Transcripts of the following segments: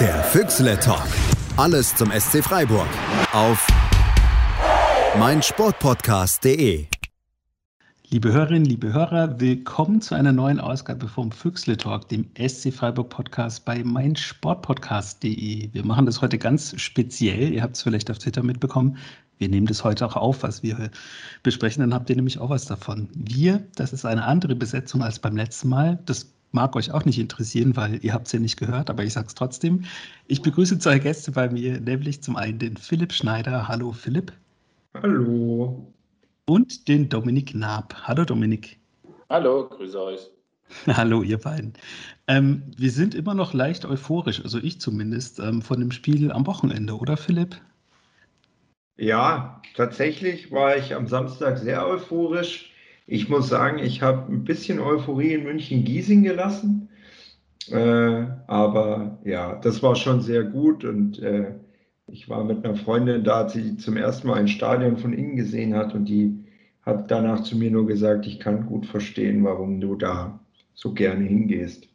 Der Füchsle Talk. Alles zum SC Freiburg. Auf meinsportpodcast.de. Liebe Hörerinnen, liebe Hörer, willkommen zu einer neuen Ausgabe vom Füchsle Talk, dem SC Freiburg Podcast bei meinsportpodcast.de. Wir machen das heute ganz speziell. Ihr habt es vielleicht auf Twitter mitbekommen. Wir nehmen das heute auch auf, was wir besprechen. Dann habt ihr nämlich auch was davon. Wir, das ist eine andere Besetzung als beim letzten Mal. Das mag euch auch nicht interessieren, weil ihr habt es ja nicht gehört, aber ich sage es trotzdem. Ich begrüße zwei Gäste bei mir, nämlich zum einen den Philipp Schneider. Hallo Philipp. Hallo. Und den Dominik Naab. Hallo Dominik. Hallo, grüße euch. Hallo, ihr beiden. Ähm, wir sind immer noch leicht euphorisch, also ich zumindest, ähm, von dem Spiel am Wochenende, oder Philipp? Ja, tatsächlich war ich am Samstag sehr euphorisch. Ich muss sagen, ich habe ein bisschen Euphorie in München-Giesing gelassen. Äh, aber ja, das war schon sehr gut und äh, ich war mit einer Freundin da, die zum ersten Mal ein Stadion von innen gesehen hat und die hat danach zu mir nur gesagt, ich kann gut verstehen, warum du da so gerne hingehst.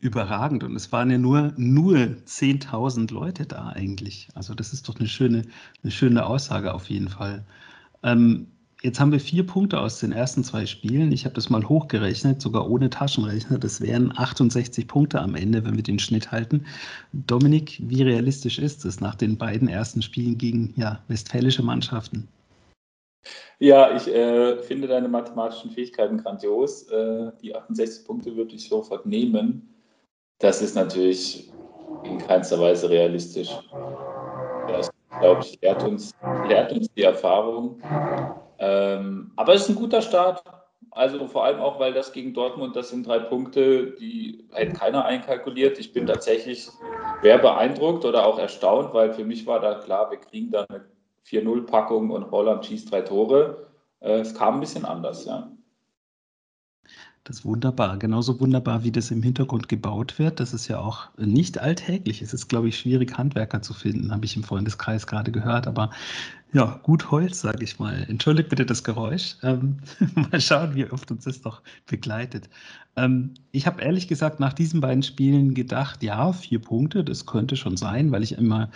Überragend. Und es waren ja nur, nur 10.000 Leute da eigentlich. Also das ist doch eine schöne, eine schöne Aussage auf jeden Fall. Ähm, jetzt haben wir vier Punkte aus den ersten zwei Spielen. Ich habe das mal hochgerechnet, sogar ohne Taschenrechner. Das wären 68 Punkte am Ende, wenn wir den Schnitt halten. Dominik, wie realistisch ist es nach den beiden ersten Spielen gegen ja, westfälische Mannschaften? Ja, ich äh, finde deine mathematischen Fähigkeiten grandios. Äh, die 68 Punkte würde ich sofort nehmen. Das ist natürlich in keinster Weise realistisch. Das, glaube ich, lehrt uns, lehrt uns die Erfahrung. Ähm, aber es ist ein guter Start. Also vor allem auch, weil das gegen Dortmund, das sind drei Punkte, die hätte keiner einkalkuliert. Ich bin tatsächlich sehr beeindruckt oder auch erstaunt, weil für mich war da klar, wir kriegen da eine 4-0-Packung und Holland schießt drei Tore. Äh, es kam ein bisschen anders, ja. Das ist wunderbar. Genauso wunderbar, wie das im Hintergrund gebaut wird. Das ist ja auch nicht alltäglich. Es ist, glaube ich, schwierig, Handwerker zu finden, habe ich im Freundeskreis gerade gehört. Aber ja, gut Holz, sage ich mal. Entschuldigt bitte das Geräusch. Ähm, mal schauen, wie oft uns das noch begleitet. Ähm, ich habe ehrlich gesagt nach diesen beiden Spielen gedacht, ja, vier Punkte, das könnte schon sein, weil ich immer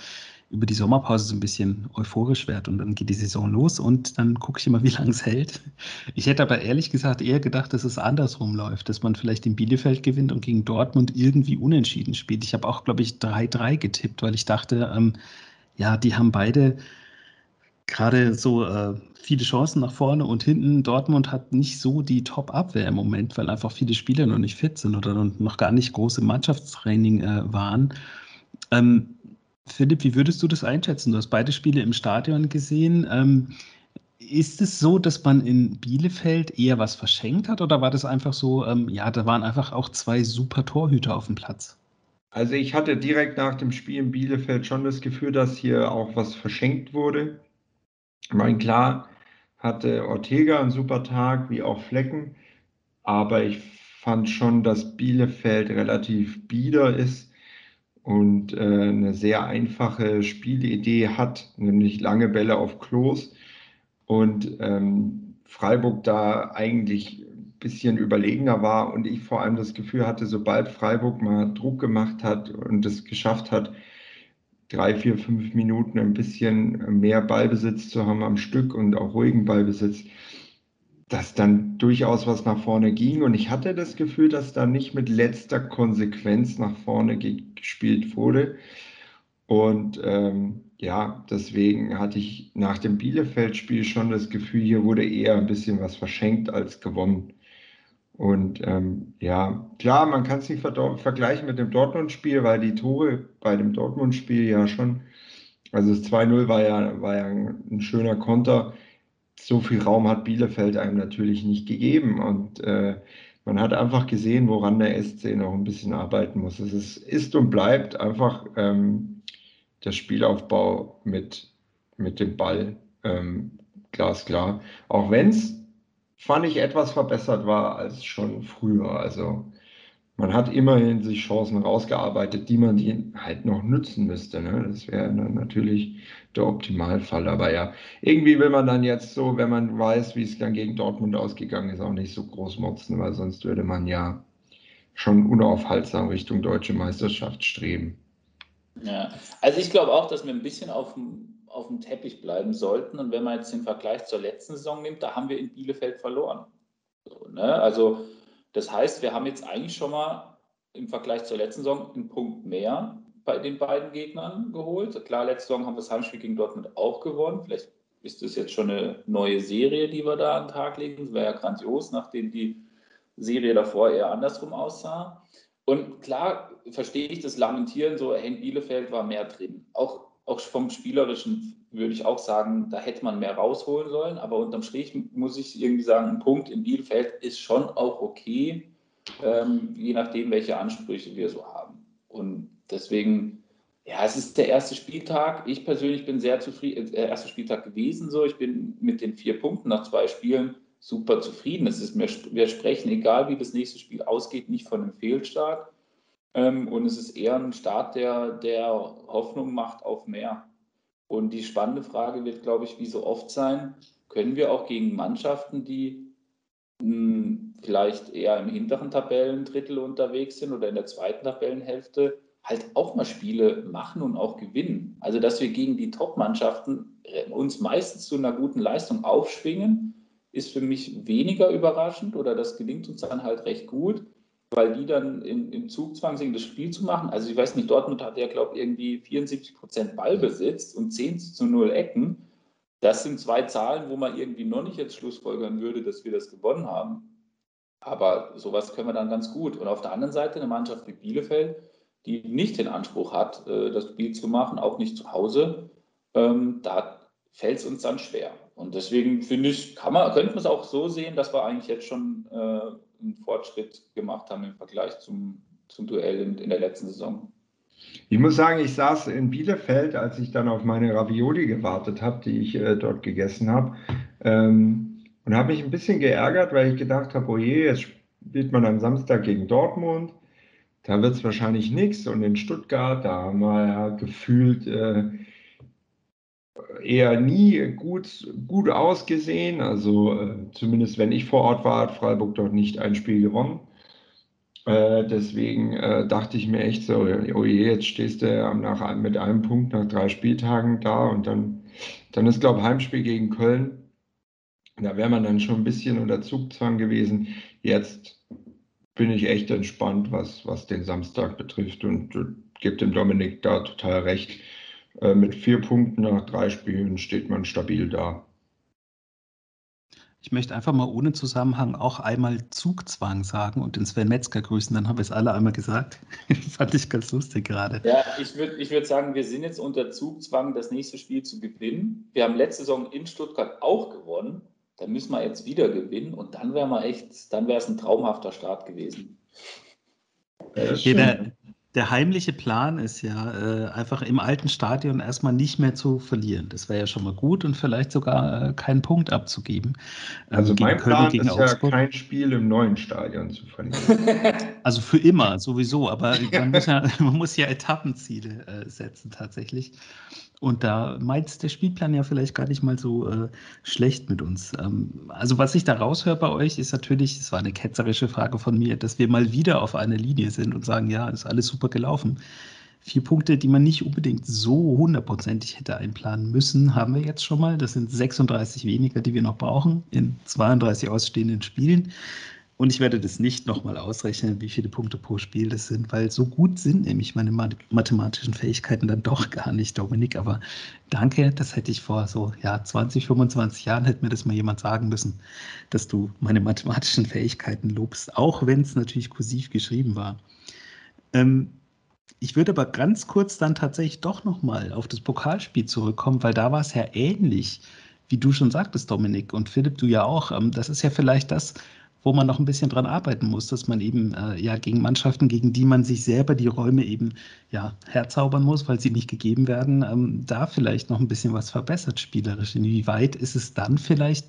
über die Sommerpause so ein bisschen euphorisch werde und dann geht die Saison los und dann gucke ich immer, wie lange es hält. Ich hätte aber ehrlich gesagt eher gedacht, dass es andersrum läuft, dass man vielleicht in Bielefeld gewinnt und gegen Dortmund irgendwie unentschieden spielt. Ich habe auch, glaube ich, 3-3 getippt, weil ich dachte, ähm, ja, die haben beide gerade so äh, viele Chancen nach vorne und hinten. Dortmund hat nicht so die Top-Abwehr im Moment, weil einfach viele Spieler noch nicht fit sind oder noch gar nicht große Mannschaftstraining äh, waren. Ähm, Philipp, wie würdest du das einschätzen? Du hast beide Spiele im Stadion gesehen. Ähm, ist es so, dass man in Bielefeld eher was verschenkt hat oder war das einfach so, ähm, ja, da waren einfach auch zwei super Torhüter auf dem Platz? Also ich hatte direkt nach dem Spiel in Bielefeld schon das Gefühl, dass hier auch was verschenkt wurde. Ich meine, klar hatte Ortega einen super Tag, wie auch Flecken, aber ich fand schon, dass Bielefeld relativ bieder ist und äh, eine sehr einfache Spielidee hat, nämlich lange Bälle auf Klos und ähm, Freiburg da eigentlich ein bisschen überlegener war und ich vor allem das Gefühl hatte, sobald Freiburg mal Druck gemacht hat und es geschafft hat, drei, vier, fünf Minuten ein bisschen mehr Ballbesitz zu haben am Stück und auch ruhigen Ballbesitz, dass dann durchaus was nach vorne ging. Und ich hatte das Gefühl, dass da nicht mit letzter Konsequenz nach vorne gespielt wurde. Und ähm, ja, deswegen hatte ich nach dem Bielefeld-Spiel schon das Gefühl, hier wurde eher ein bisschen was verschenkt als gewonnen. Und ähm, ja, klar, man kann es nicht ver vergleichen mit dem Dortmund-Spiel, weil die Tore bei dem Dortmund-Spiel ja schon, also das 2-0 war ja, war ja ein schöner Konter so viel Raum hat Bielefeld einem natürlich nicht gegeben. Und äh, man hat einfach gesehen, woran der SC noch ein bisschen arbeiten muss. Es ist, ist und bleibt einfach ähm, der Spielaufbau mit, mit dem Ball ähm, glasklar. Auch wenn es, fand ich, etwas verbessert war als schon früher. Also man hat immerhin sich Chancen rausgearbeitet, die man die halt noch nützen müsste. Ne? Das wäre dann natürlich der Optimalfall. Aber ja, irgendwie will man dann jetzt so, wenn man weiß, wie es dann gegen Dortmund ausgegangen ist, auch nicht so groß motzen, weil sonst würde man ja schon unaufhaltsam Richtung deutsche Meisterschaft streben. Ja, also ich glaube auch, dass wir ein bisschen auf dem, auf dem Teppich bleiben sollten. Und wenn man jetzt den Vergleich zur letzten Saison nimmt, da haben wir in Bielefeld verloren. So, ne? Also das heißt, wir haben jetzt eigentlich schon mal im Vergleich zur letzten Saison einen Punkt mehr bei den beiden Gegnern geholt. Klar, letzte Saison haben wir das Heimspiel gegen Dortmund auch gewonnen. Vielleicht ist das jetzt schon eine neue Serie, die wir da an den Tag legen. Das wäre ja grandios, nachdem die Serie davor eher andersrum aussah. Und klar verstehe ich das Lamentieren, so Henk Bielefeld war mehr drin. Auch, auch vom Spielerischen würde ich auch sagen, da hätte man mehr rausholen sollen. Aber unterm Strich muss ich irgendwie sagen, ein Punkt in Bielefeld ist schon auch okay, ähm, je nachdem, welche Ansprüche wir so haben. Und deswegen, ja, es ist der erste Spieltag. Ich persönlich bin sehr zufrieden, äh, der erste Spieltag gewesen. So, ich bin mit den vier Punkten nach zwei Spielen super zufrieden. Es ist mir, wir sprechen, egal wie das nächste Spiel ausgeht, nicht von einem Fehlstart. Ähm, und es ist eher ein Start, der, der Hoffnung macht auf mehr. Und die spannende Frage wird, glaube ich, wie so oft sein, können wir auch gegen Mannschaften, die mh, hm, vielleicht eher im hinteren Tabellendrittel unterwegs sind oder in der zweiten Tabellenhälfte, halt auch mal Spiele machen und auch gewinnen. Also, dass wir gegen die Top-Mannschaften uns meistens zu einer guten Leistung aufschwingen ist für mich weniger überraschend oder das gelingt uns dann halt recht gut, weil die dann in, im Zugzwang sind, das Spiel zu machen. Also ich weiß nicht, Dortmund hat ja, glaube ich, irgendwie 74 Prozent Ballbesitz und 10 zu 0 Ecken. Das sind zwei Zahlen, wo man irgendwie noch nicht jetzt schlussfolgern würde, dass wir das gewonnen haben. Aber sowas können wir dann ganz gut. Und auf der anderen Seite eine Mannschaft wie Bielefeld, die nicht den Anspruch hat, äh, das Spiel zu machen, auch nicht zu Hause, ähm, da fällt es uns dann schwer. Und deswegen finde ich, kann man, könnte man es auch so sehen, dass wir eigentlich jetzt schon äh, einen Fortschritt gemacht haben im Vergleich zum, zum Duell in, in der letzten Saison. Ich muss sagen, ich saß in Bielefeld, als ich dann auf meine Ravioli gewartet habe, die ich äh, dort gegessen habe, ähm, und habe mich ein bisschen geärgert, weil ich gedacht habe, oh je, jetzt spielt man am Samstag gegen Dortmund, da wird es wahrscheinlich nichts. Und in Stuttgart, da haben wir ja gefühlt äh, eher nie gut, gut ausgesehen. Also äh, zumindest wenn ich vor Ort war, hat Freiburg dort nicht ein Spiel gewonnen. Äh, deswegen äh, dachte ich mir echt so, oh je, jetzt stehst du nach, mit einem Punkt nach drei Spieltagen da und dann, dann ist, glaube ich, Heimspiel gegen Köln. Da wäre man dann schon ein bisschen unter Zugzwang gewesen. Jetzt bin ich echt entspannt, was, was den Samstag betrifft und äh, gebe dem Dominik da total recht mit vier Punkten nach drei Spielen steht man stabil da. Ich möchte einfach mal ohne Zusammenhang auch einmal Zugzwang sagen und den Sven Metzger grüßen, dann haben wir es alle einmal gesagt. Fand ich ganz lustig gerade. Ja, ich würde ich würd sagen, wir sind jetzt unter Zugzwang, das nächste Spiel zu gewinnen. Wir haben letzte Saison in Stuttgart auch gewonnen. Da müssen wir jetzt wieder gewinnen und dann wäre wir echt, dann wäre es ein traumhafter Start gewesen. Jeder, der heimliche Plan ist ja, äh, einfach im alten Stadion erstmal nicht mehr zu verlieren. Das wäre ja schon mal gut und vielleicht sogar äh, keinen Punkt abzugeben. Ähm, also mein Köln Plan ist Augsburg. ja kein Spiel im neuen Stadion zu verlieren. Also für immer sowieso, aber man muss ja, man muss ja Etappenziele äh, setzen tatsächlich. Und da meint der Spielplan ja vielleicht gar nicht mal so äh, schlecht mit uns. Ähm, also was ich da raushöre bei euch, ist natürlich, es war eine ketzerische Frage von mir, dass wir mal wieder auf einer Linie sind und sagen, ja, ist alles super gelaufen. Vier Punkte, die man nicht unbedingt so hundertprozentig hätte einplanen müssen, haben wir jetzt schon mal. Das sind 36 weniger, die wir noch brauchen in 32 ausstehenden Spielen. Und ich werde das nicht nochmal ausrechnen, wie viele Punkte pro Spiel das sind, weil so gut sind nämlich meine mathematischen Fähigkeiten dann doch gar nicht, Dominik. Aber danke, das hätte ich vor so ja, 20, 25 Jahren, hätte mir das mal jemand sagen müssen, dass du meine mathematischen Fähigkeiten lobst, auch wenn es natürlich kursiv geschrieben war. Ähm, ich würde aber ganz kurz dann tatsächlich doch nochmal auf das Pokalspiel zurückkommen, weil da war es ja ähnlich, wie du schon sagtest, Dominik und Philipp, du ja auch. Ähm, das ist ja vielleicht das, wo man noch ein bisschen dran arbeiten muss, dass man eben äh, ja gegen Mannschaften, gegen die man sich selber die Räume eben ja herzaubern muss, weil sie nicht gegeben werden, ähm, da vielleicht noch ein bisschen was verbessert spielerisch. Inwieweit ist es dann vielleicht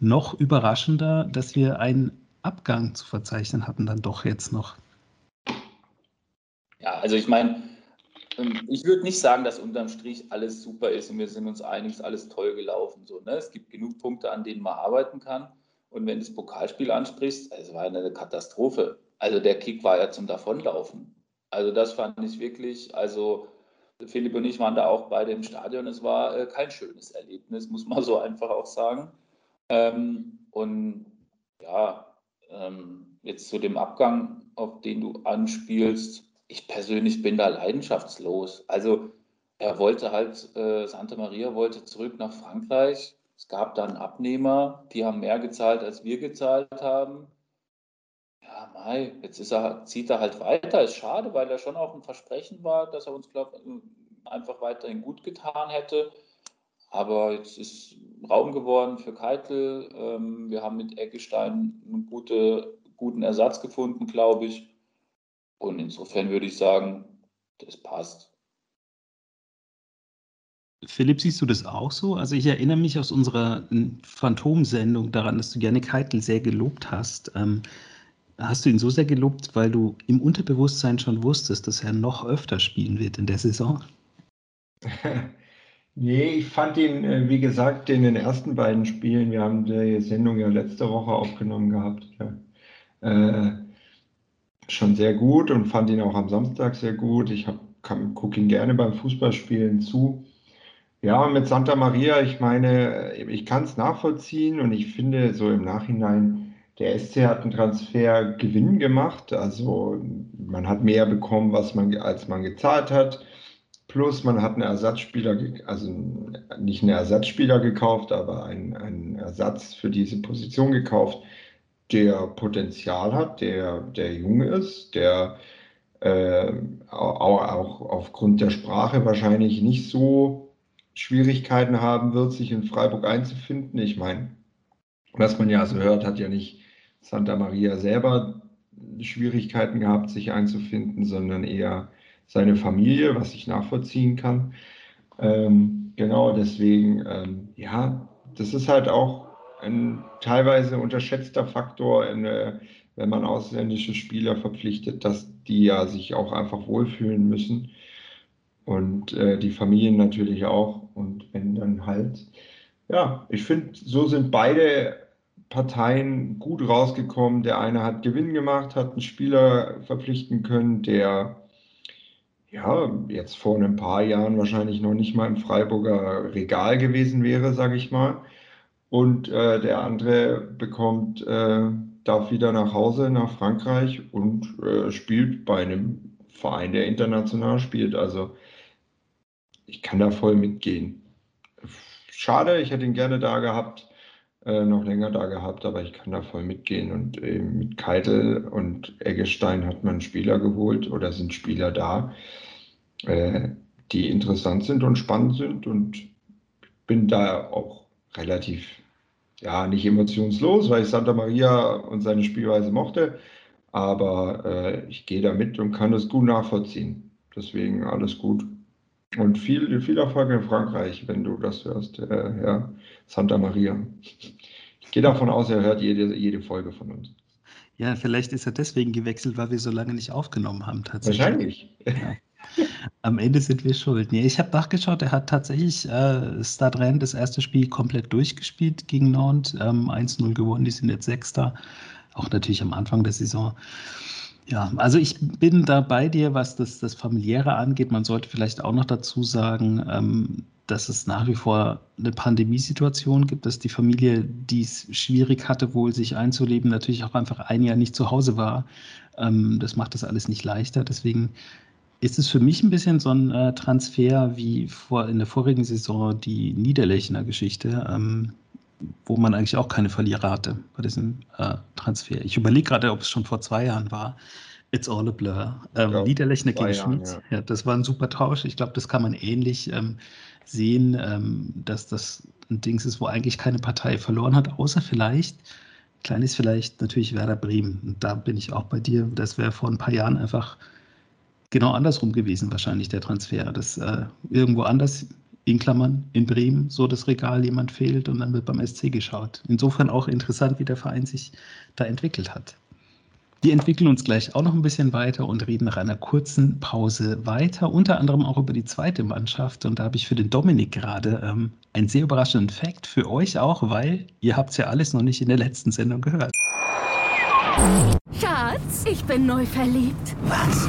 noch überraschender, dass wir einen Abgang zu verzeichnen hatten, dann doch jetzt noch? Ja, also ich meine, ähm, ich würde nicht sagen, dass unterm Strich alles super ist und wir sind uns einig, ist alles toll gelaufen. So, ne? Es gibt genug Punkte, an denen man arbeiten kann. Und wenn du das Pokalspiel ansprichst, es war eine Katastrophe. Also der Kick war ja zum Davonlaufen. Also das fand ich wirklich, also Philipp und ich waren da auch beide im Stadion. Es war äh, kein schönes Erlebnis, muss man so einfach auch sagen. Ähm, und ja, ähm, jetzt zu dem Abgang, auf den du anspielst. Ich persönlich bin da leidenschaftslos. Also er wollte halt, äh, Santa Maria wollte zurück nach Frankreich. Es gab dann Abnehmer, die haben mehr gezahlt, als wir gezahlt haben. Ja, Mai, jetzt er, zieht er halt weiter. Ist schade, weil er schon auch ein Versprechen war, dass er uns, glaube einfach weiterhin gut getan hätte. Aber jetzt ist Raum geworden für Keitel. Ähm, wir haben mit Eggestein einen gute, guten Ersatz gefunden, glaube ich. Und insofern würde ich sagen, das passt. Philipp, siehst du das auch so? Also ich erinnere mich aus unserer Phantom-Sendung daran, dass du gerne Keitel sehr gelobt hast. Ähm, hast du ihn so sehr gelobt, weil du im Unterbewusstsein schon wusstest, dass er noch öfter spielen wird in der Saison? nee, ich fand ihn, äh, wie gesagt, in den ersten beiden Spielen, wir haben die Sendung ja letzte Woche aufgenommen gehabt, ja, äh, schon sehr gut und fand ihn auch am Samstag sehr gut. Ich gucke ihn gerne beim Fußballspielen zu. Ja, mit Santa Maria, ich meine, ich kann es nachvollziehen und ich finde so im Nachhinein, der SC hat einen Transfergewinn gemacht. Also man hat mehr bekommen, was man, als man gezahlt hat. Plus man hat einen Ersatzspieler, also nicht einen Ersatzspieler gekauft, aber einen, einen Ersatz für diese Position gekauft, der Potenzial hat, der, der jung ist, der äh, auch, auch aufgrund der Sprache wahrscheinlich nicht so Schwierigkeiten haben wird, sich in Freiburg einzufinden. Ich meine, was man ja so hört, hat ja nicht Santa Maria selber Schwierigkeiten gehabt, sich einzufinden, sondern eher seine Familie, was ich nachvollziehen kann. Ähm, genau deswegen, ähm, ja, das ist halt auch ein teilweise unterschätzter Faktor, in, äh, wenn man ausländische Spieler verpflichtet, dass die ja sich auch einfach wohlfühlen müssen und äh, die Familien natürlich auch. Und wenn dann halt, ja, ich finde, so sind beide Parteien gut rausgekommen. Der eine hat Gewinn gemacht, hat einen Spieler verpflichten können, der ja jetzt vor ein paar Jahren wahrscheinlich noch nicht mal im Freiburger Regal gewesen wäre, sage ich mal. Und äh, der andere bekommt, äh, darf wieder nach Hause nach Frankreich und äh, spielt bei einem Verein, der international spielt. Also ich kann da voll mitgehen. Schade, ich hätte ihn gerne da gehabt, äh, noch länger da gehabt, aber ich kann da voll mitgehen. Und äh, mit Keitel und Eggestein hat man Spieler geholt oder sind Spieler da, äh, die interessant sind und spannend sind. Und bin da auch relativ, ja, nicht emotionslos, weil ich Santa Maria und seine Spielweise mochte. Aber äh, ich gehe da mit und kann es gut nachvollziehen. Deswegen alles gut. Und viel, viel Erfolg in Frankreich, wenn du das hörst, äh, Herr Santa Maria. Ich gehe davon aus, er hört jede, jede Folge von uns. Ja, vielleicht ist er deswegen gewechselt, weil wir so lange nicht aufgenommen haben, tatsächlich. Wahrscheinlich. Ja. Am Ende sind wir schuld. Nee, ich habe nachgeschaut, er hat tatsächlich äh, Stadren das erste Spiel komplett durchgespielt gegen Nantes, ähm, 1-0 gewonnen, die sind jetzt Sechster, auch natürlich am Anfang der Saison. Ja, also ich bin da bei dir, was das, das Familiäre angeht. Man sollte vielleicht auch noch dazu sagen, ähm, dass es nach wie vor eine Pandemiesituation gibt, dass die Familie, die es schwierig hatte, wohl sich einzuleben, natürlich auch einfach ein Jahr nicht zu Hause war. Ähm, das macht das alles nicht leichter. Deswegen ist es für mich ein bisschen so ein äh, Transfer wie vor, in der vorigen Saison die Niederlechner Geschichte. Ähm, wo man eigentlich auch keine Verlierer hatte bei diesem äh, Transfer. Ich überlege gerade, ob es schon vor zwei Jahren war. It's all a blur. Ähm, ja, Niederlechner gegen Schmitz. Ja. ja. das war ein super Tausch. Ich glaube, das kann man ähnlich ähm, sehen, ähm, dass das ein Ding ist, wo eigentlich keine Partei verloren hat, außer vielleicht, klein ist vielleicht natürlich Werder Bremen. Und da bin ich auch bei dir. Das wäre vor ein paar Jahren einfach genau andersrum gewesen, wahrscheinlich der Transfer. Dass äh, irgendwo anders in Klammern in Bremen so das Regal jemand fehlt und dann wird beim SC geschaut. Insofern auch interessant, wie der Verein sich da entwickelt hat. Wir entwickeln uns gleich auch noch ein bisschen weiter und reden nach einer kurzen Pause weiter, unter anderem auch über die zweite Mannschaft. Und da habe ich für den Dominik gerade ähm, einen sehr überraschenden Fakt für euch auch, weil ihr habt es ja alles noch nicht in der letzten Sendung gehört. Schatz, ich bin neu verliebt. Was?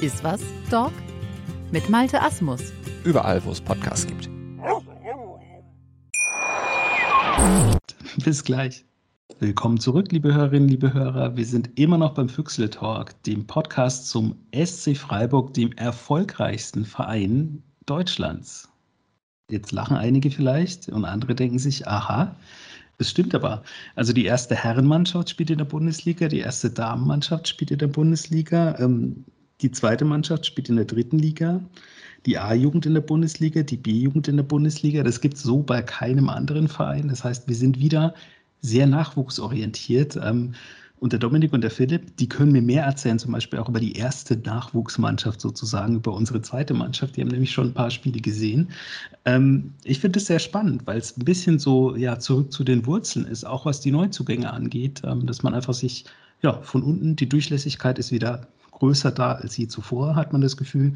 Iswas Dog mit Malte Asmus. Überall, wo es Podcasts gibt. Bis gleich. Willkommen zurück, liebe Hörerinnen, liebe Hörer. Wir sind immer noch beim Füchsle Talk, dem Podcast zum SC Freiburg, dem erfolgreichsten Verein Deutschlands. Jetzt lachen einige vielleicht und andere denken sich, aha, das stimmt aber. Also die erste Herrenmannschaft spielt in der Bundesliga, die erste Damenmannschaft spielt in der Bundesliga, ähm, die zweite Mannschaft spielt in der dritten Liga, die A-Jugend in der Bundesliga, die B-Jugend in der Bundesliga. Das gibt es so bei keinem anderen Verein. Das heißt, wir sind wieder sehr nachwuchsorientiert. Ähm, und der Dominik und der Philipp, die können mir mehr erzählen, zum Beispiel auch über die erste Nachwuchsmannschaft sozusagen, über unsere zweite Mannschaft. Die haben nämlich schon ein paar Spiele gesehen. Ähm, ich finde das sehr spannend, weil es ein bisschen so ja, zurück zu den Wurzeln ist, auch was die Neuzugänge angeht, ähm, dass man einfach sich ja, von unten, die Durchlässigkeit ist wieder größer da als je zuvor, hat man das Gefühl,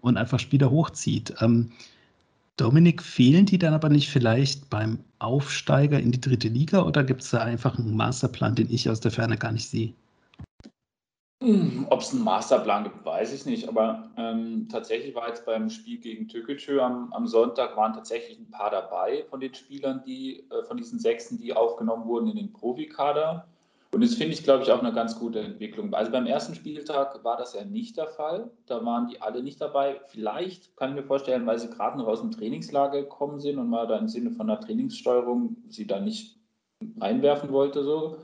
und einfach Spieler hochzieht. Ähm, Dominik, fehlen die dann aber nicht vielleicht beim Aufsteiger in die dritte Liga oder gibt es da einfach einen Masterplan, den ich aus der Ferne gar nicht sehe? Hm, Ob es einen Masterplan gibt, weiß ich nicht. Aber ähm, tatsächlich war jetzt beim Spiel gegen Türkgücü am, am, Sonntag waren tatsächlich ein paar dabei von den Spielern, die äh, von diesen Sechsen, die aufgenommen wurden in den Profikader. Und das finde ich, glaube ich, auch eine ganz gute Entwicklung. Also beim ersten Spieltag war das ja nicht der Fall. Da waren die alle nicht dabei. Vielleicht kann ich mir vorstellen, weil sie gerade noch aus dem Trainingslager gekommen sind und mal da im Sinne von der Trainingssteuerung sie da nicht reinwerfen wollte. So.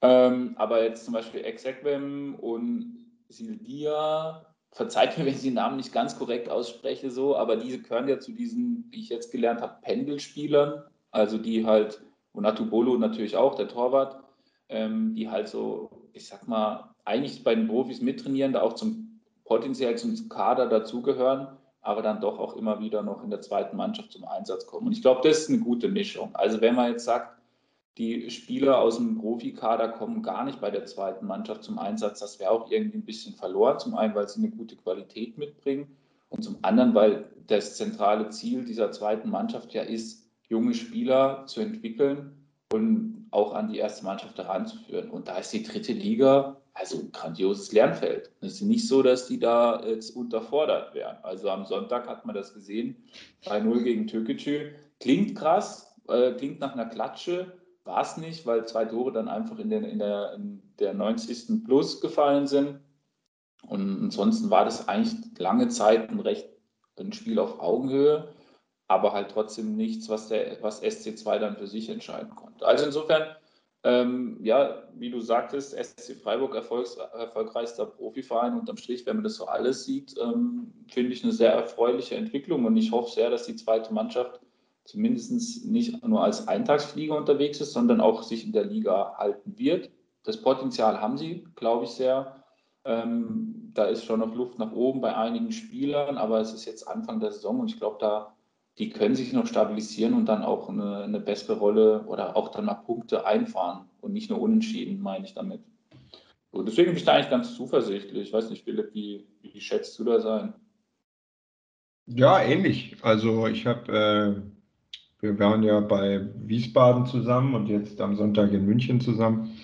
Ähm, aber jetzt zum Beispiel Exequem und Silvia, verzeiht mir, wenn ich die Namen nicht ganz korrekt ausspreche, so, aber diese gehören ja zu diesen, wie ich jetzt gelernt habe, Pendelspielern. Also die halt, und Atubolo natürlich auch, der Torwart ähm, die halt so, ich sag mal, eigentlich bei den Profis mittrainieren, da auch zum potenziell zum Kader dazugehören, aber dann doch auch immer wieder noch in der zweiten Mannschaft zum Einsatz kommen. Und ich glaube, das ist eine gute Mischung. Also wenn man jetzt sagt, die Spieler aus dem Profikader kommen gar nicht bei der zweiten Mannschaft zum Einsatz, das wäre auch irgendwie ein bisschen verloren. Zum einen, weil sie eine gute Qualität mitbringen und zum anderen, weil das zentrale Ziel dieser zweiten Mannschaft ja ist, junge Spieler zu entwickeln und auch an die erste Mannschaft heranzuführen. Und da ist die dritte Liga also ein grandioses Lernfeld. Es ist nicht so, dass die da jetzt unterfordert wären. Also am Sonntag hat man das gesehen, 3-0 gegen Türkgücü. Klingt krass, äh, klingt nach einer Klatsche, war es nicht, weil zwei Tore dann einfach in der, in, der, in der 90. Plus gefallen sind. Und ansonsten war das eigentlich lange Zeit ein recht ein Spiel auf Augenhöhe aber halt trotzdem nichts, was, der, was SC2 dann für sich entscheiden konnte. Also insofern, ähm, ja, wie du sagtest, SC Freiburg erfolgs, erfolgreichster Profiverein unterm Strich, wenn man das so alles sieht, ähm, finde ich eine sehr erfreuliche Entwicklung und ich hoffe sehr, dass die zweite Mannschaft zumindest nicht nur als Eintagsflieger unterwegs ist, sondern auch sich in der Liga halten wird. Das Potenzial haben sie, glaube ich, sehr. Ähm, da ist schon noch Luft nach oben bei einigen Spielern, aber es ist jetzt Anfang der Saison und ich glaube, da die können sich noch stabilisieren und dann auch eine, eine bessere Rolle oder auch dann mal Punkte einfahren und nicht nur unentschieden, meine ich damit. So, deswegen bin ich da eigentlich ganz zuversichtlich. Ich weiß nicht, Philipp, wie, wie schätzt du da sein? Ja, ähnlich. Also ich habe, äh, wir waren ja bei Wiesbaden zusammen und jetzt am Sonntag in München zusammen.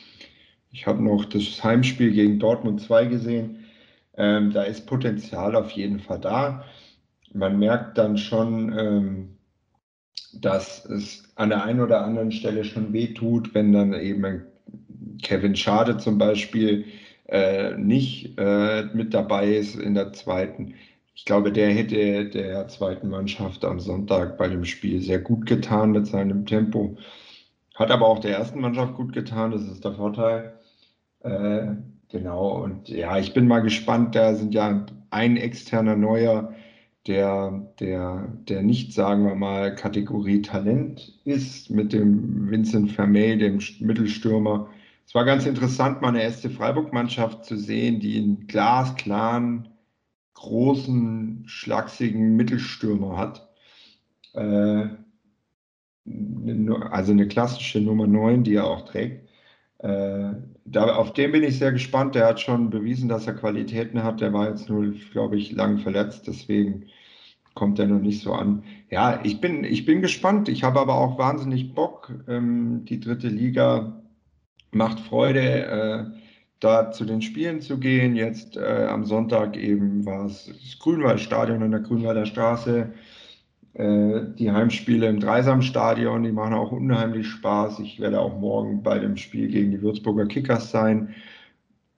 Ich habe noch das Heimspiel gegen Dortmund 2 gesehen. Ähm, da ist Potenzial auf jeden Fall da man merkt dann schon, ähm, dass es an der einen oder anderen Stelle schon wehtut, wenn dann eben Kevin Schade zum Beispiel äh, nicht äh, mit dabei ist in der zweiten. Ich glaube, der hätte der zweiten Mannschaft am Sonntag bei dem Spiel sehr gut getan mit seinem Tempo. Hat aber auch der ersten Mannschaft gut getan, das ist der Vorteil. Äh, genau, und ja, ich bin mal gespannt, da sind ja ein externer Neuer der, der, der nicht, sagen wir mal, Kategorie Talent ist, mit dem Vincent Vermey, dem Mittelstürmer. Es war ganz interessant, mal eine erste Freiburg-Mannschaft zu sehen, die einen glasklaren großen, schlagsigen Mittelstürmer hat. Äh, also eine klassische Nummer 9, die er auch trägt. Äh, da, auf den bin ich sehr gespannt. Der hat schon bewiesen, dass er Qualitäten hat. Der war jetzt nur, glaube ich, lang verletzt. Deswegen kommt er noch nicht so an. Ja, ich bin, ich bin gespannt. Ich habe aber auch wahnsinnig Bock. Ähm, die dritte Liga macht Freude, äh, da zu den Spielen zu gehen. Jetzt äh, am Sonntag eben war es das Grünwaldstadion an der Grünwalder Straße. Äh, die Heimspiele im Dreisamstadion, die machen auch unheimlich Spaß. Ich werde auch morgen bei dem Spiel gegen die Würzburger Kickers sein.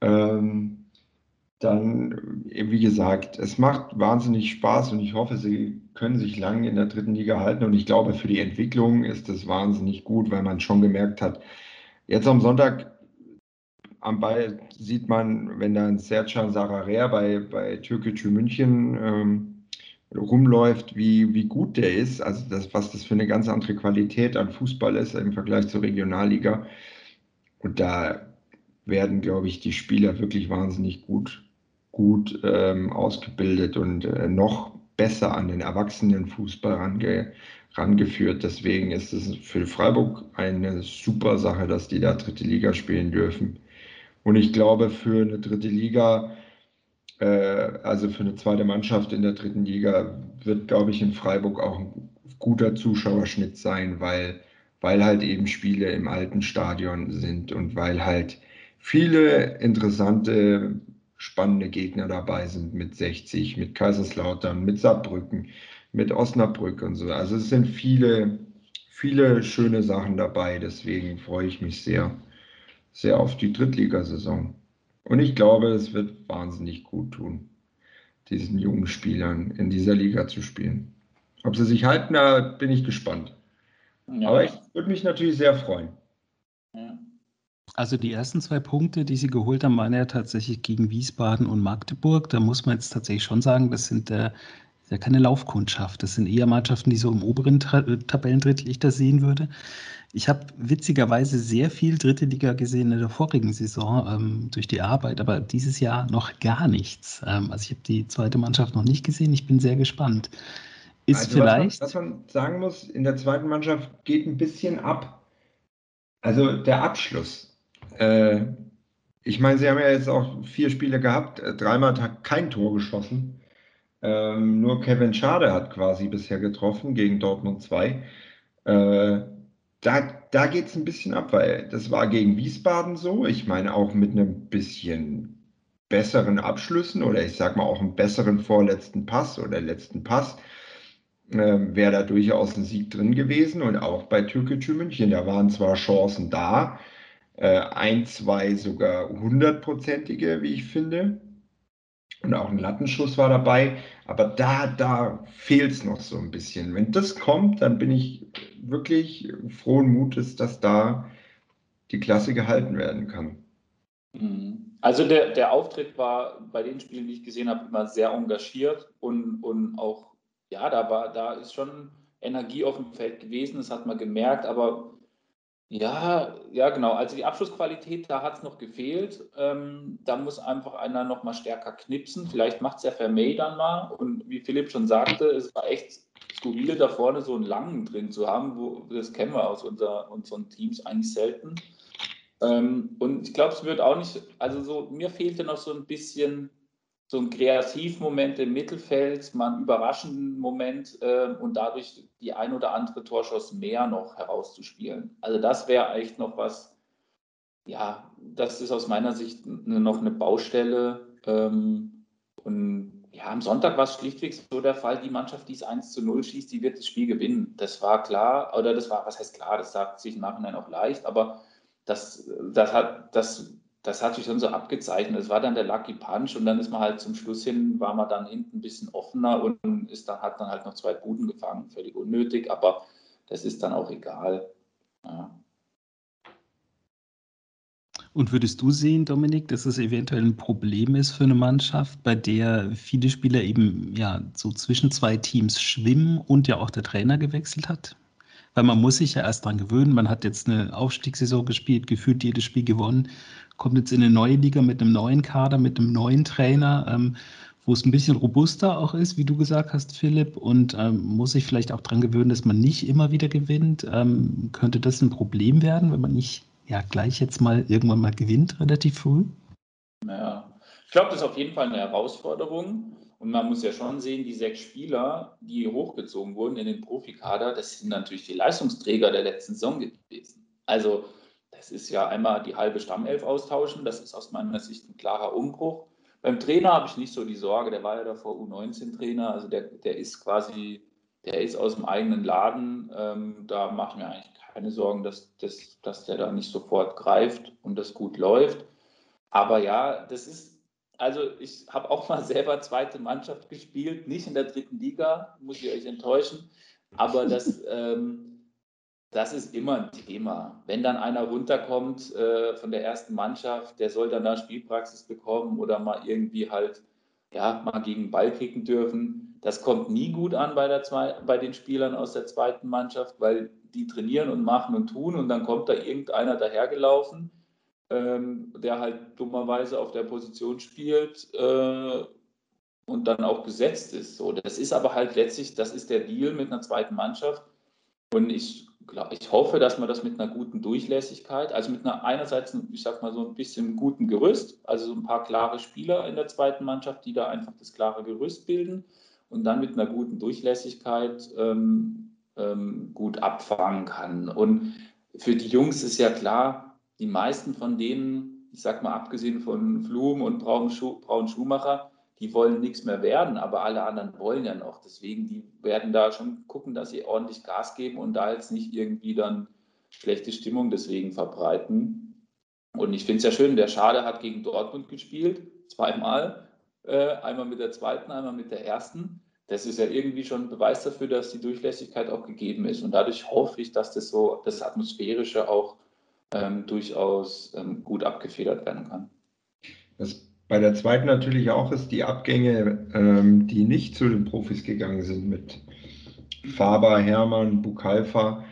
Ähm, dann, wie gesagt, es macht wahnsinnig Spaß und ich hoffe, sie können sich lange in der dritten Liga halten. Und ich glaube, für die Entwicklung ist das wahnsinnig gut, weil man schon gemerkt hat, jetzt am Sonntag am Ball sieht man, wenn da ein Sercan Sararea bei, bei Türkgücü München ähm, rumläuft, wie, wie gut der ist. Also das, was das für eine ganz andere Qualität an Fußball ist im Vergleich zur Regionalliga. Und da werden, glaube ich, die Spieler wirklich wahnsinnig gut gut ähm, ausgebildet und äh, noch besser an den Erwachsenenfußball range, rangeführt. Deswegen ist es für Freiburg eine super Sache, dass die da dritte Liga spielen dürfen. Und ich glaube, für eine dritte Liga, äh, also für eine zweite Mannschaft in der dritten Liga, wird, glaube ich, in Freiburg auch ein guter Zuschauerschnitt sein, weil, weil halt eben Spiele im alten Stadion sind und weil halt viele interessante spannende Gegner dabei sind mit 60, mit Kaiserslautern, mit Saarbrücken, mit Osnabrück und so. Also es sind viele, viele schöne Sachen dabei. Deswegen freue ich mich sehr, sehr auf die Drittligasaison. Und ich glaube, es wird wahnsinnig gut tun, diesen jungen Spielern in dieser Liga zu spielen. Ob sie sich halten, da bin ich gespannt. Ja. Aber ich würde mich natürlich sehr freuen. Also die ersten zwei Punkte, die sie geholt haben, waren ja tatsächlich gegen Wiesbaden und Magdeburg. Da muss man jetzt tatsächlich schon sagen, das sind äh, ja keine Laufkundschaft. Das sind eher Mannschaften, die so im oberen äh, Tabellendrittel sehen würde. Ich habe witzigerweise sehr viel dritte Liga gesehen in der vorigen Saison ähm, durch die Arbeit, aber dieses Jahr noch gar nichts. Ähm, also ich habe die zweite Mannschaft noch nicht gesehen. Ich bin sehr gespannt. Ist also vielleicht. Was man, was man sagen muss, in der zweiten Mannschaft geht ein bisschen ab. Also der Abschluss. Äh, ich meine, sie haben ja jetzt auch vier Spiele gehabt, äh, dreimal hat kein Tor geschossen. Ähm, nur Kevin Schade hat quasi bisher getroffen gegen Dortmund 2. Äh, da da geht es ein bisschen ab, weil das war gegen Wiesbaden so. Ich meine auch mit einem bisschen besseren Abschlüssen oder ich sag mal auch einem besseren vorletzten Pass oder letzten Pass äh, wäre da durchaus ein Sieg drin gewesen. Und auch bei Türkgücü München, da waren zwar Chancen da, äh, ein, zwei sogar hundertprozentige, wie ich finde. Und auch ein Lattenschuss war dabei. Aber da, da fehlt es noch so ein bisschen. Wenn das kommt, dann bin ich wirklich frohen Mutes, dass da die Klasse gehalten werden kann. Mhm. Also der, der Auftritt war bei den Spielen, die ich gesehen habe, immer sehr engagiert und, und auch, ja, da war, da ist schon Energie auf dem Feld gewesen, das hat man gemerkt, aber ja, ja, genau. Also die Abschlussqualität, da hat es noch gefehlt. Ähm, da muss einfach einer noch mal stärker knipsen. Vielleicht macht es ja Vermey dann mal. Und wie Philipp schon sagte, es war echt skurril, da vorne so einen langen drin zu haben. Wo, das kennen wir aus unser, unseren Teams eigentlich selten. Ähm, und ich glaube, es wird auch nicht, also so, mir fehlte noch so ein bisschen so ein Kreativmoment im Mittelfeld, mal einen überraschenden Moment äh, und dadurch die ein oder andere Torschuss mehr noch herauszuspielen. Also das wäre eigentlich noch was, ja, das ist aus meiner Sicht noch eine Baustelle. Ähm, und ja, am Sonntag war es schlichtweg so der Fall, die Mannschaft, die es 1 zu 0 schießt, die wird das Spiel gewinnen. Das war klar, oder das war, was heißt klar, das sagt sich im Nachhinein auch leicht, aber das, das hat, das das hat sich schon so abgezeichnet. Es war dann der Lucky Punch und dann ist man halt zum Schluss hin, war man dann hinten ein bisschen offener und ist dann, hat dann halt noch zwei Buden gefangen. Völlig unnötig, aber das ist dann auch egal. Ja. Und würdest du sehen, Dominik, dass es eventuell ein Problem ist für eine Mannschaft, bei der viele Spieler eben ja so zwischen zwei Teams schwimmen und ja auch der Trainer gewechselt hat? Weil man muss sich ja erst dran gewöhnen. Man hat jetzt eine Aufstiegssaison gespielt, gefühlt jedes Spiel gewonnen kommt jetzt in eine neue Liga mit einem neuen Kader, mit einem neuen Trainer, ähm, wo es ein bisschen robuster auch ist, wie du gesagt hast, Philipp, und ähm, muss sich vielleicht auch daran gewöhnen, dass man nicht immer wieder gewinnt. Ähm, könnte das ein Problem werden, wenn man nicht ja gleich jetzt mal irgendwann mal gewinnt, relativ früh? Naja, ich glaube, das ist auf jeden Fall eine Herausforderung. Und man muss ja schon sehen, die sechs Spieler, die hochgezogen wurden in den Profikader, das sind natürlich die Leistungsträger der letzten Saison gewesen. Also das ist ja einmal die halbe Stammelf austauschen, das ist aus meiner Sicht ein klarer Umbruch. Beim Trainer habe ich nicht so die Sorge, der war ja davor U19-Trainer, also der, der ist quasi, der ist aus dem eigenen Laden. Ähm, da mache ich mir eigentlich keine Sorgen, dass, dass, dass der da nicht sofort greift und das gut läuft. Aber ja, das ist, also ich habe auch mal selber zweite Mannschaft gespielt, nicht in der dritten Liga, muss ich euch enttäuschen. Aber das, ähm, das ist immer ein Thema. Wenn dann einer runterkommt äh, von der ersten Mannschaft, der soll dann da Spielpraxis bekommen oder mal irgendwie halt ja, mal gegen den Ball kicken dürfen. Das kommt nie gut an bei, der zwei, bei den Spielern aus der zweiten Mannschaft, weil die trainieren und machen und tun und dann kommt da irgendeiner dahergelaufen, ähm, der halt dummerweise auf der Position spielt äh, und dann auch gesetzt ist. So, das ist aber halt letztlich, das ist der Deal mit einer zweiten Mannschaft. Und ich ich hoffe, dass man das mit einer guten Durchlässigkeit, also mit einer einerseits, ich sag mal so ein bisschen guten Gerüst, also so ein paar klare Spieler in der zweiten Mannschaft, die da einfach das klare Gerüst bilden und dann mit einer guten Durchlässigkeit ähm, ähm, gut abfangen kann. Und für die Jungs ist ja klar, die meisten von denen, ich sag mal abgesehen von Flum und Braun, Schumacher, die wollen nichts mehr werden, aber alle anderen wollen ja noch. Deswegen, die werden da schon gucken, dass sie ordentlich Gas geben und da jetzt nicht irgendwie dann schlechte Stimmung deswegen verbreiten. Und ich finde es ja schön, der Schade hat gegen Dortmund gespielt, zweimal, äh, einmal mit der zweiten, einmal mit der ersten. Das ist ja irgendwie schon ein Beweis dafür, dass die Durchlässigkeit auch gegeben ist. Und dadurch hoffe ich, dass das so, das Atmosphärische auch ähm, durchaus ähm, gut abgefedert werden kann. Das bei der zweiten natürlich auch ist die Abgänge, ähm, die nicht zu den Profis gegangen sind mit Faber, Hermann, Bukalfa,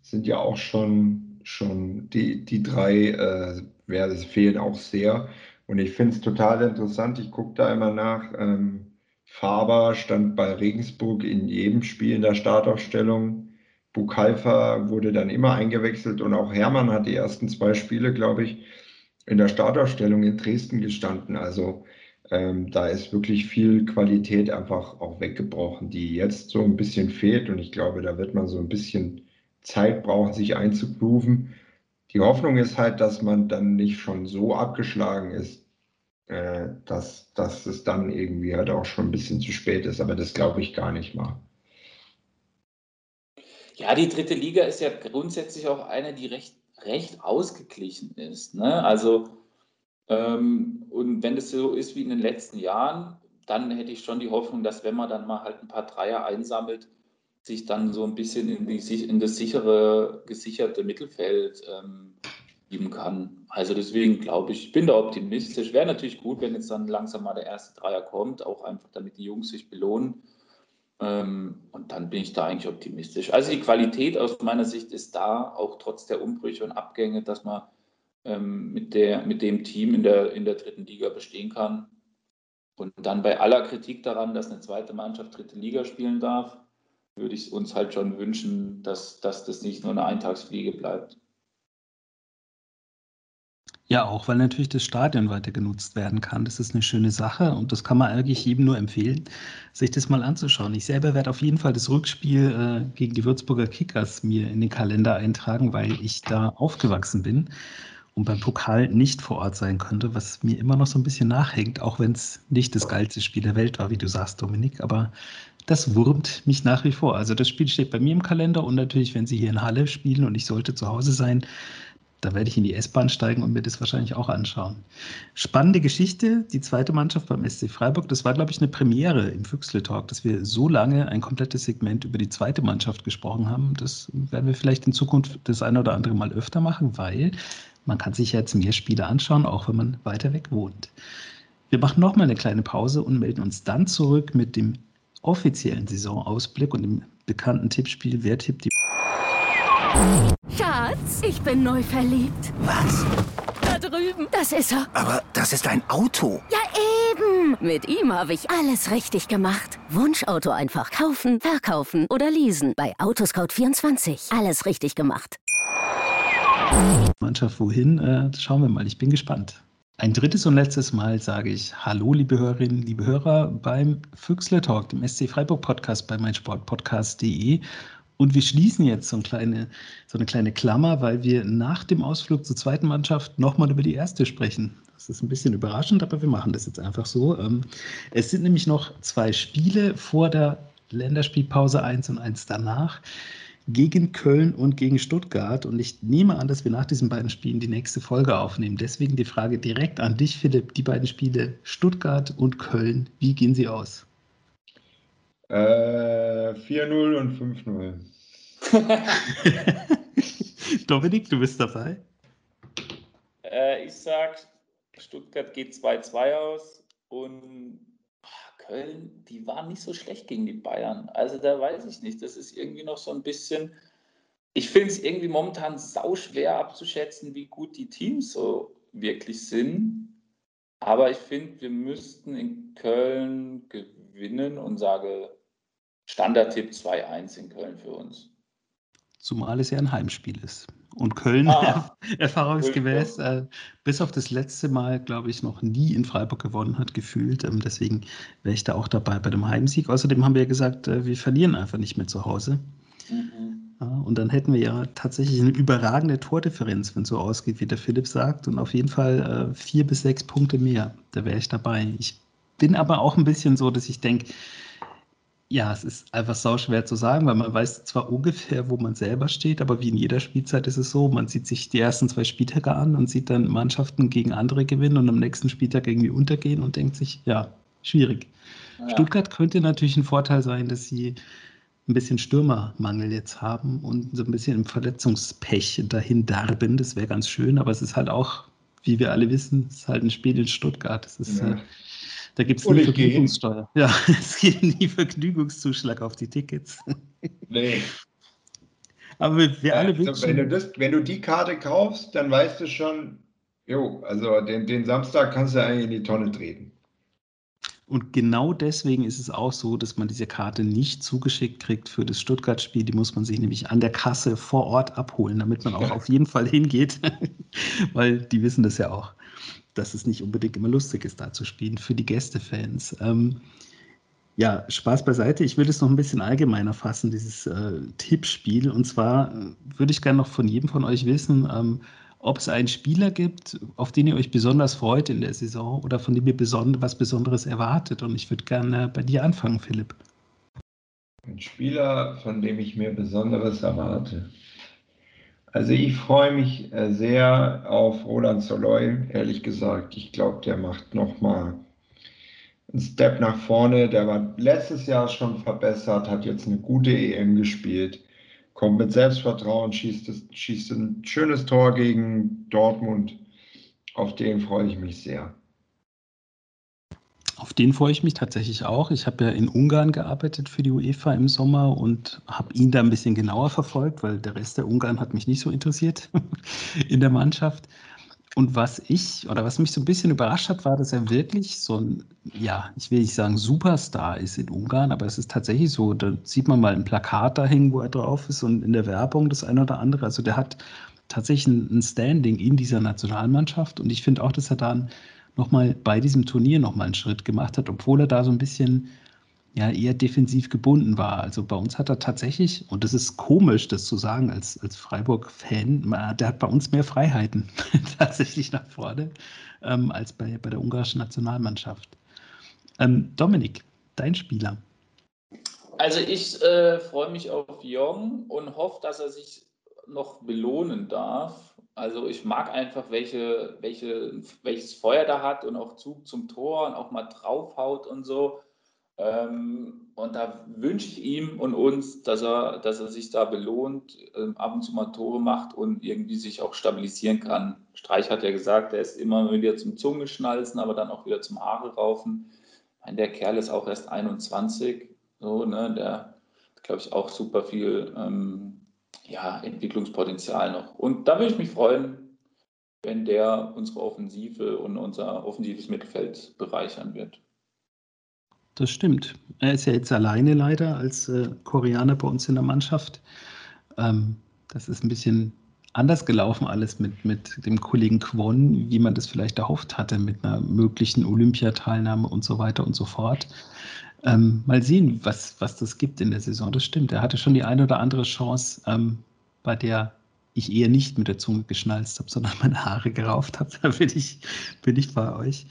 sind ja auch schon, schon die, die drei äh, ja, fehlen auch sehr. Und ich finde es total interessant. Ich gucke da immer nach. Ähm, Faber stand bei Regensburg in jedem Spiel in der Startaufstellung. Bukalfa wurde dann immer eingewechselt und auch Hermann hat die ersten zwei Spiele, glaube ich, in der Startaufstellung in Dresden gestanden. Also ähm, da ist wirklich viel Qualität einfach auch weggebrochen, die jetzt so ein bisschen fehlt. Und ich glaube, da wird man so ein bisschen Zeit brauchen, sich einzugrooven. Die Hoffnung ist halt, dass man dann nicht schon so abgeschlagen ist, äh, dass, dass es dann irgendwie halt auch schon ein bisschen zu spät ist. Aber das glaube ich gar nicht mal. Ja, die dritte Liga ist ja grundsätzlich auch eine, die recht recht ausgeglichen ist. Ne? Also, ähm, und wenn es so ist wie in den letzten Jahren, dann hätte ich schon die Hoffnung, dass wenn man dann mal halt ein paar Dreier einsammelt, sich dann so ein bisschen in, die, in das sichere, gesicherte Mittelfeld ähm, geben kann. Also deswegen glaube ich, ich bin da optimistisch. Wäre natürlich gut, wenn jetzt dann langsam mal der erste Dreier kommt, auch einfach damit die Jungs sich belohnen. Ähm, und dann bin ich da eigentlich optimistisch. Also die Qualität aus meiner Sicht ist da, auch trotz der Umbrüche und Abgänge, dass man ähm, mit, der, mit dem Team in der, in der dritten Liga bestehen kann. Und dann bei aller Kritik daran, dass eine zweite Mannschaft dritte Liga spielen darf, würde ich uns halt schon wünschen, dass, dass das nicht nur eine Eintagsfliege bleibt. Ja, auch weil natürlich das Stadion weiter genutzt werden kann. Das ist eine schöne Sache und das kann man eigentlich jedem nur empfehlen, sich das mal anzuschauen. Ich selber werde auf jeden Fall das Rückspiel äh, gegen die Würzburger Kickers mir in den Kalender eintragen, weil ich da aufgewachsen bin und beim Pokal nicht vor Ort sein könnte, was mir immer noch so ein bisschen nachhängt, auch wenn es nicht das geilste Spiel der Welt war, wie du sagst, Dominik, aber das wurmt mich nach wie vor. Also das Spiel steht bei mir im Kalender und natürlich, wenn sie hier in Halle spielen und ich sollte zu Hause sein, da werde ich in die S-Bahn steigen und mir das wahrscheinlich auch anschauen. Spannende Geschichte, die zweite Mannschaft beim SC Freiburg. Das war, glaube ich, eine Premiere im Füchsle Talk, dass wir so lange ein komplettes Segment über die zweite Mannschaft gesprochen haben. Das werden wir vielleicht in Zukunft das eine oder andere Mal öfter machen, weil man kann sich jetzt mehr Spiele anschauen, auch wenn man weiter weg wohnt. Wir machen nochmal eine kleine Pause und melden uns dann zurück mit dem offiziellen Saisonausblick und dem bekannten Tippspiel Wer tippt die Schatz, ich bin neu verliebt. Was? Da drüben. Das ist er. Aber das ist ein Auto. Ja, Leben. Mit ihm habe ich alles richtig gemacht. Wunschauto einfach kaufen, verkaufen oder leasen. Bei Autoscout24. Alles richtig gemacht. Mannschaft wohin? Äh, schauen wir mal. Ich bin gespannt. Ein drittes und letztes Mal sage ich Hallo, liebe Hörerinnen, liebe Hörer beim Füchsle Talk, dem SC Freiburg Podcast bei meinsportpodcast.de. Und wir schließen jetzt so eine, kleine, so eine kleine Klammer, weil wir nach dem Ausflug zur zweiten Mannschaft nochmal über die erste sprechen. Das ist ein bisschen überraschend, aber wir machen das jetzt einfach so. Ähm, es sind nämlich noch zwei Spiele vor der Länderspielpause, eins und eins danach gegen Köln und gegen Stuttgart. Und ich nehme an, dass wir nach diesen beiden Spielen die nächste Folge aufnehmen. Deswegen die Frage direkt an dich, Philipp. Die beiden Spiele Stuttgart und Köln, wie gehen sie aus? Äh, 4-0 und 5-0. Dominik, du bist dabei. Äh, ich sag, Stuttgart geht 2-2 aus und Köln, die waren nicht so schlecht gegen die Bayern. Also da weiß ich nicht. Das ist irgendwie noch so ein bisschen. Ich finde es irgendwie momentan sau schwer abzuschätzen, wie gut die Teams so wirklich sind. Aber ich finde, wir müssten in Köln gewinnen und sage Standardtipp 2-1 in Köln für uns. Zumal es ja ein Heimspiel ist. Und Köln, ah, erfahrungsgemäß, äh, bis auf das letzte Mal, glaube ich, noch nie in Freiburg gewonnen hat, gefühlt. Ähm, deswegen wäre ich da auch dabei bei dem Heimsieg. Außerdem haben wir ja gesagt, äh, wir verlieren einfach nicht mehr zu Hause. Mhm. Ja, und dann hätten wir ja tatsächlich eine überragende Tordifferenz, wenn es so ausgeht, wie der Philipp sagt. Und auf jeden Fall äh, vier bis sechs Punkte mehr. Da wäre ich dabei. Ich bin aber auch ein bisschen so, dass ich denke, ja, es ist einfach sau schwer zu sagen, weil man weiß zwar ungefähr, wo man selber steht, aber wie in jeder Spielzeit ist es so, man sieht sich die ersten zwei Spieltage an und sieht dann Mannschaften gegen andere gewinnen und am nächsten Spieltag irgendwie untergehen und denkt sich, ja, schwierig. Ja. Stuttgart könnte natürlich ein Vorteil sein, dass sie ein bisschen Stürmermangel jetzt haben und so ein bisschen im Verletzungspech dahin darben. Das wäre ganz schön, aber es ist halt auch, wie wir alle wissen, es ist halt ein Spiel in Stuttgart. Es ist ja. äh, da gibt es nie Vergnügungssteuer. Ja, es gibt nie Vergnügungszuschlag auf die Tickets. Nee. Aber wir, wir alle also, wenn, du das, wenn du die Karte kaufst, dann weißt du schon, jo, also den, den Samstag kannst du eigentlich in die Tonne treten. Und genau deswegen ist es auch so, dass man diese Karte nicht zugeschickt kriegt für das Stuttgart-Spiel. Die muss man sich nämlich an der Kasse vor Ort abholen, damit man auch auf jeden Fall hingeht, weil die wissen das ja auch dass es nicht unbedingt immer lustig ist, da zu spielen für die Gästefans. Ähm, ja, Spaß beiseite. Ich will es noch ein bisschen allgemeiner fassen, dieses äh, Tippspiel. Und zwar äh, würde ich gerne noch von jedem von euch wissen, ähm, ob es einen Spieler gibt, auf den ihr euch besonders freut in der Saison oder von dem ihr beson was Besonderes erwartet. Und ich würde gerne bei dir anfangen, Philipp. Ein Spieler, von dem ich mir Besonderes erwarte. Also ich freue mich äh, sehr auf Roland Soloy, ehrlich gesagt. Ich glaube, der macht nochmal einen Step nach vorne. Der war letztes Jahr schon verbessert, hat jetzt eine gute EM gespielt, kommt mit Selbstvertrauen, schießt, schießt ein schönes Tor gegen Dortmund. Auf den freue ich mich sehr. Auf den freue ich mich tatsächlich auch. Ich habe ja in Ungarn gearbeitet für die UEFA im Sommer und habe ihn da ein bisschen genauer verfolgt, weil der Rest der Ungarn hat mich nicht so interessiert in der Mannschaft. Und was ich oder was mich so ein bisschen überrascht hat, war, dass er wirklich so ein, ja, ich will nicht sagen Superstar ist in Ungarn, aber es ist tatsächlich so, da sieht man mal ein Plakat da hängen, wo er drauf ist und in der Werbung das eine oder andere. Also der hat tatsächlich ein Standing in dieser Nationalmannschaft und ich finde auch, dass er da ein nochmal bei diesem Turnier nochmal einen Schritt gemacht hat, obwohl er da so ein bisschen ja, eher defensiv gebunden war. Also bei uns hat er tatsächlich, und das ist komisch, das zu sagen als, als Freiburg-Fan, der hat bei uns mehr Freiheiten tatsächlich nach vorne ähm, als bei, bei der ungarischen Nationalmannschaft. Ähm, Dominik, dein Spieler. Also ich äh, freue mich auf Jong und hoffe, dass er sich noch belohnen darf also ich mag einfach, welche, welche, welches Feuer da hat und auch Zug zum Tor und auch mal draufhaut und so. Ähm, und da wünsche ich ihm und uns, dass er, dass er sich da belohnt, ähm, ab und zu mal Tore macht und irgendwie sich auch stabilisieren kann. Streich hat ja gesagt, er ist immer wieder zum Zungeschnalzen, aber dann auch wieder zum Haare raufen. Meine, der Kerl ist auch erst 21, so, ne, der glaube ich, auch super viel ähm, ja, Entwicklungspotenzial noch. Und da würde ich mich freuen, wenn der unsere Offensive und unser offensives Mittelfeld bereichern wird. Das stimmt. Er ist ja jetzt alleine leider als äh, Koreaner bei uns in der Mannschaft. Ähm, das ist ein bisschen anders gelaufen alles mit, mit dem Kollegen Kwon, wie man das vielleicht erhofft hatte, mit einer möglichen Olympiateilnahme und so weiter und so fort. Ähm, mal sehen, was, was das gibt in der Saison. Das stimmt. Er hatte schon die eine oder andere Chance, ähm, bei der ich eher nicht mit der Zunge geschnalzt habe, sondern meine Haare gerauft habe. Da bin ich, bin ich bei euch.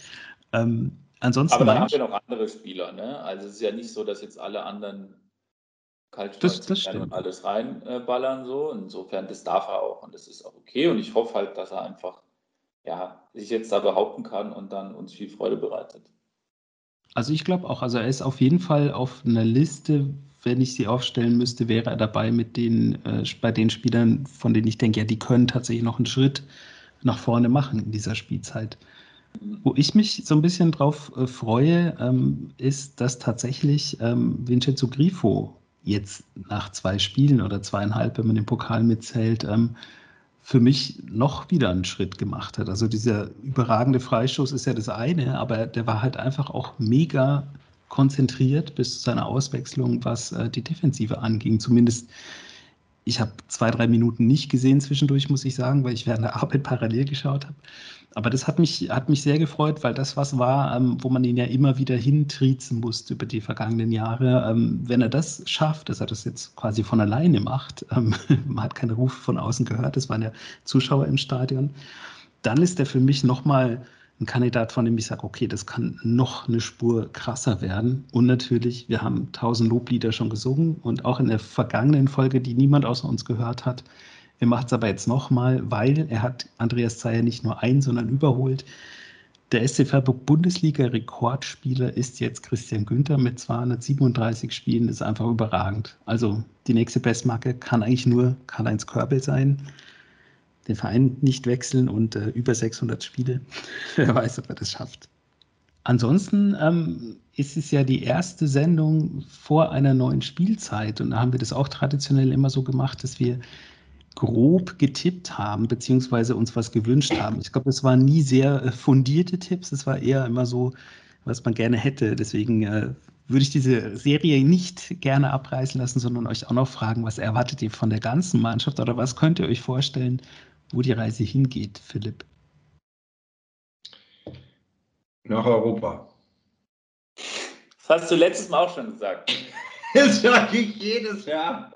Ähm, ansonsten Aber da haben wir noch andere Spieler. Ne? Also es ist ja nicht so, dass jetzt alle anderen das, das und alles reinballern. so. Insofern, das darf er auch und das ist auch okay. Und ich hoffe halt, dass er einfach ja, sich jetzt da behaupten kann und dann uns viel Freude bereitet. Also ich glaube auch, also er ist auf jeden Fall auf einer Liste, wenn ich sie aufstellen müsste, wäre er dabei mit den, äh, bei den Spielern, von denen ich denke, ja, die können tatsächlich noch einen Schritt nach vorne machen in dieser Spielzeit. Wo ich mich so ein bisschen drauf äh, freue, ähm, ist, dass tatsächlich ähm, Vincenzo Grifo jetzt nach zwei Spielen oder zweieinhalb, wenn man den Pokal mitzählt, ähm, für mich noch wieder einen Schritt gemacht hat. Also dieser überragende Freistoß ist ja das eine, aber der war halt einfach auch mega konzentriert bis zu seiner Auswechslung, was äh, die Defensive anging. Zumindest ich habe zwei, drei Minuten nicht gesehen zwischendurch, muss ich sagen, weil ich während der Arbeit parallel geschaut habe. Aber das hat mich, hat mich sehr gefreut, weil das was war, ähm, wo man ihn ja immer wieder hintriezen musste über die vergangenen Jahre. Ähm, wenn er das schafft, dass er das jetzt quasi von alleine macht, ähm, man hat keine Rufe von außen gehört, es waren ja Zuschauer im Stadion, dann ist er für mich nochmal ein Kandidat, von dem ich sage, okay, das kann noch eine Spur krasser werden. Und natürlich, wir haben tausend Loblieder schon gesungen und auch in der vergangenen Folge, die niemand außer uns gehört hat, wir machen es aber jetzt nochmal, weil er hat Andreas Zeyer nicht nur ein, sondern überholt. Der SC Freiburg Bundesliga-Rekordspieler ist jetzt Christian Günther mit 237 Spielen, das ist einfach überragend. Also die nächste Bestmarke kann eigentlich nur Karl-Heinz Körbel sein. Den Verein nicht wechseln und äh, über 600 Spiele. Wer weiß, ob er das schafft. Ansonsten ähm, ist es ja die erste Sendung vor einer neuen Spielzeit und da haben wir das auch traditionell immer so gemacht, dass wir grob getippt haben, beziehungsweise uns was gewünscht haben. Ich glaube, es waren nie sehr äh, fundierte Tipps, es war eher immer so, was man gerne hätte. Deswegen äh, würde ich diese Serie nicht gerne abreißen lassen, sondern euch auch noch fragen, was erwartet ihr von der ganzen Mannschaft oder was könnt ihr euch vorstellen, wo die Reise hingeht, Philipp? Nach Europa. Das hast du letztes Mal auch schon gesagt. Das sage ich jedes Jahr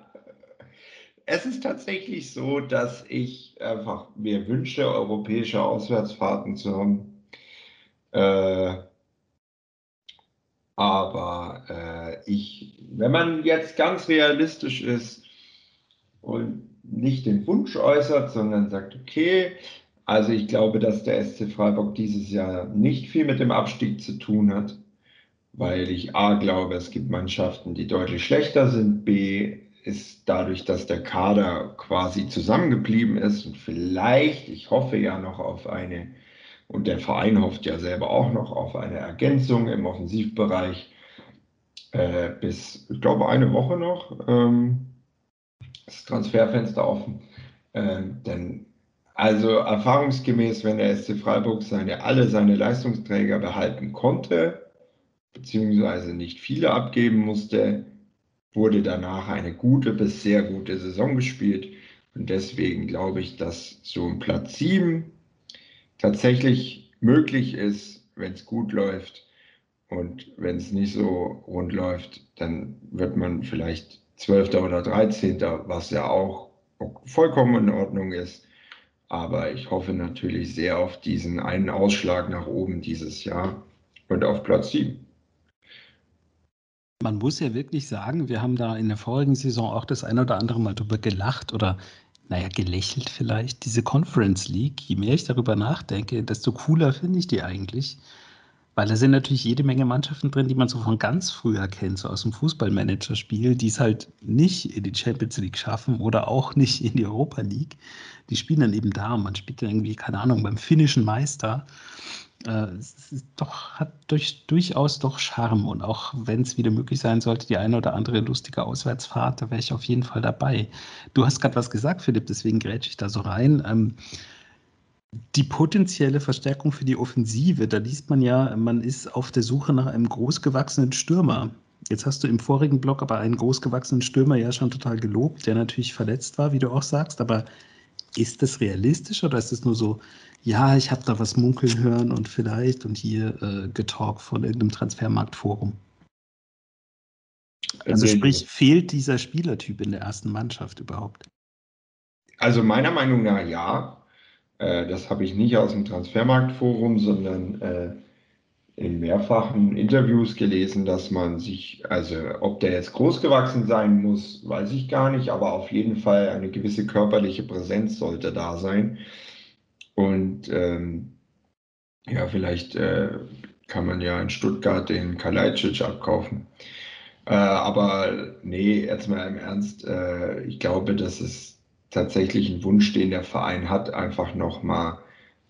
es ist tatsächlich so, dass ich einfach mir wünsche, europäische Auswärtsfahrten zu haben. Äh, aber äh, ich, wenn man jetzt ganz realistisch ist und nicht den Wunsch äußert, sondern sagt, okay, also ich glaube, dass der SC Freiburg dieses Jahr nicht viel mit dem Abstieg zu tun hat, weil ich A glaube, es gibt Mannschaften, die deutlich schlechter sind, B ist dadurch, dass der Kader quasi zusammengeblieben ist und vielleicht, ich hoffe ja noch auf eine, und der Verein hofft ja selber auch noch auf eine Ergänzung im Offensivbereich äh, bis, ich glaube, eine Woche noch, ähm, das Transferfenster offen. Ähm, denn also erfahrungsgemäß, wenn der SC Freiburg seine, alle seine Leistungsträger behalten konnte, beziehungsweise nicht viele abgeben musste, wurde danach eine gute bis sehr gute Saison gespielt. Und deswegen glaube ich, dass so ein Platz 7 tatsächlich möglich ist, wenn es gut läuft. Und wenn es nicht so rund läuft, dann wird man vielleicht 12. oder 13., was ja auch vollkommen in Ordnung ist. Aber ich hoffe natürlich sehr auf diesen einen Ausschlag nach oben dieses Jahr und auf Platz 7. Man muss ja wirklich sagen, wir haben da in der vorigen Saison auch das ein oder andere Mal drüber gelacht oder, naja, gelächelt vielleicht. Diese Conference League, je mehr ich darüber nachdenke, desto cooler finde ich die eigentlich. Weil da sind natürlich jede Menge Mannschaften drin, die man so von ganz früher kennt, so aus dem Fußballmanager-Spiel, die es halt nicht in die Champions League schaffen oder auch nicht in die Europa League. Die spielen dann eben da und man spielt dann irgendwie, keine Ahnung, beim finnischen Meister äh, doch, hat durch, durchaus doch Charme. Und auch wenn es wieder möglich sein sollte, die eine oder andere lustige Auswärtsfahrt, da wäre ich auf jeden Fall dabei. Du hast gerade was gesagt, Philipp, deswegen grätsche ich da so rein. Ähm, Die potenzielle Verstärkung für die Offensive, da liest man ja, man ist auf der Suche nach einem großgewachsenen Stürmer. Jetzt hast du im vorigen Block aber einen großgewachsenen Stürmer ja schon total gelobt, der natürlich verletzt war, wie du auch sagst. Aber ist das realistisch oder ist es nur so, ja, ich habe da was munkeln hören und vielleicht und hier äh, getalkt von irgendeinem Transfermarktforum? Also sprich, fehlt dieser Spielertyp in der ersten Mannschaft überhaupt? Also meiner Meinung nach ja. Äh, das habe ich nicht aus dem Transfermarktforum, sondern äh, in mehrfachen Interviews gelesen, dass man sich, also ob der jetzt groß gewachsen sein muss, weiß ich gar nicht, aber auf jeden Fall eine gewisse körperliche Präsenz sollte da sein. Und ähm, ja, vielleicht äh, kann man ja in Stuttgart den Kalajdzic abkaufen. Äh, aber nee, jetzt mal im Ernst, äh, ich glaube, das ist tatsächlich ein Wunsch, den der Verein hat, einfach nochmal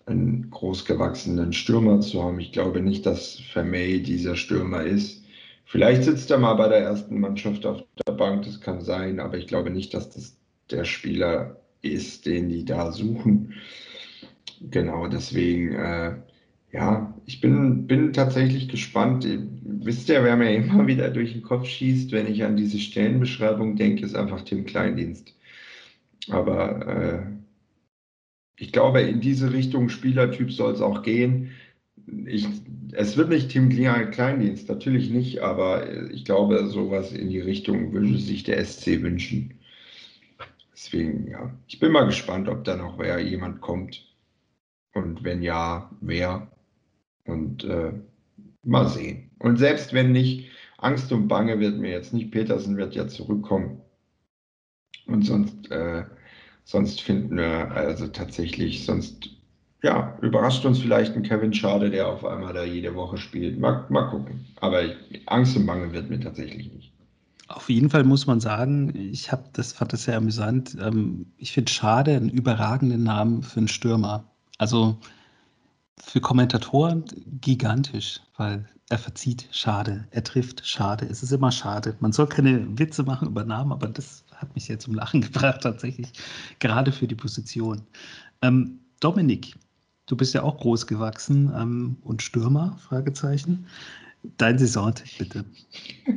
einen großgewachsenen Stürmer zu haben. Ich glaube nicht, dass Vermey dieser Stürmer ist. Vielleicht sitzt er mal bei der ersten Mannschaft auf der Bank, das kann sein, aber ich glaube nicht, dass das der Spieler ist, den die da suchen. Genau, deswegen, äh, ja, ich bin, bin tatsächlich gespannt. Wisst ihr, wer mir immer wieder durch den Kopf schießt, wenn ich an diese Stellenbeschreibung denke, ist einfach Tim Kleindienst. Aber äh, ich glaube, in diese Richtung Spielertyp soll es auch gehen. Ich, es wird nicht Tim Kleindienst, natürlich nicht, aber ich glaube, sowas in die Richtung würde sich der SC wünschen. Deswegen, ja, ich bin mal gespannt, ob da noch wer jemand kommt. Und wenn ja, wer. Und äh, mal sehen. Und selbst wenn nicht, Angst und Bange wird mir jetzt nicht. Petersen wird ja zurückkommen. Und sonst äh, Sonst finden wir also tatsächlich, sonst ja, überrascht uns vielleicht ein Kevin Schade, der auf einmal da jede Woche spielt. Mal, mal gucken. Aber Angst und Bange wird mir tatsächlich nicht. Auf jeden Fall muss man sagen, ich habe das fand das sehr amüsant. Ähm, ich finde Schade einen überragenden Namen für einen Stürmer. Also für Kommentatoren gigantisch, weil er verzieht schade, er trifft schade. Es ist immer schade. Man soll keine Witze machen über Namen, aber das hat mich sehr zum Lachen gebracht, tatsächlich, gerade für die Position. Ähm, Dominik, du bist ja auch groß gewachsen ähm, und Stürmer, Fragezeichen. Dein Saisontipp bitte.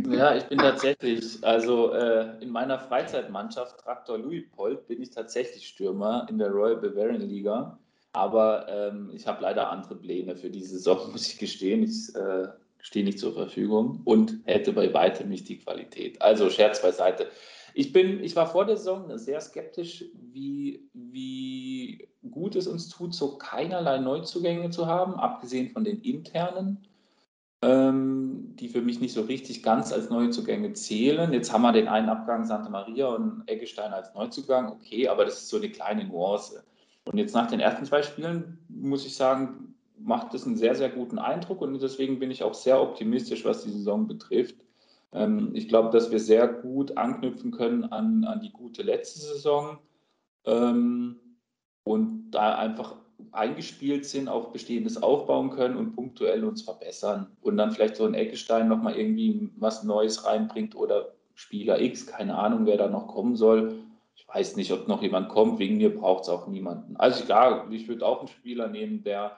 Ja, ich bin tatsächlich, also äh, in meiner Freizeitmannschaft Traktor Louis-Pold bin ich tatsächlich Stürmer in der Royal Bavarian Liga. Aber ähm, ich habe leider andere Pläne für die Saison, muss ich gestehen. Ich äh, stehe nicht zur Verfügung und hätte bei weitem nicht die Qualität. Also Scherz beiseite. Ich, bin, ich war vor der Saison sehr skeptisch, wie, wie gut es uns tut, so keinerlei Neuzugänge zu haben, abgesehen von den internen, ähm, die für mich nicht so richtig ganz als Neuzugänge zählen. Jetzt haben wir den einen Abgang Santa Maria und Eggestein als Neuzugang, okay, aber das ist so eine kleine Nuance. Und jetzt nach den ersten zwei Spielen muss ich sagen, macht das einen sehr, sehr guten Eindruck und deswegen bin ich auch sehr optimistisch, was die Saison betrifft. Ähm, ich glaube, dass wir sehr gut anknüpfen können an, an die gute letzte Saison ähm, und da einfach eingespielt sind, auf Bestehendes aufbauen können und punktuell uns verbessern und dann vielleicht so ein Eckestein nochmal irgendwie was Neues reinbringt oder Spieler X, keine Ahnung, wer da noch kommen soll. Ich weiß nicht, ob noch jemand kommt, wegen mir braucht es auch niemanden. Also ja, ich würde auch einen Spieler nehmen, der,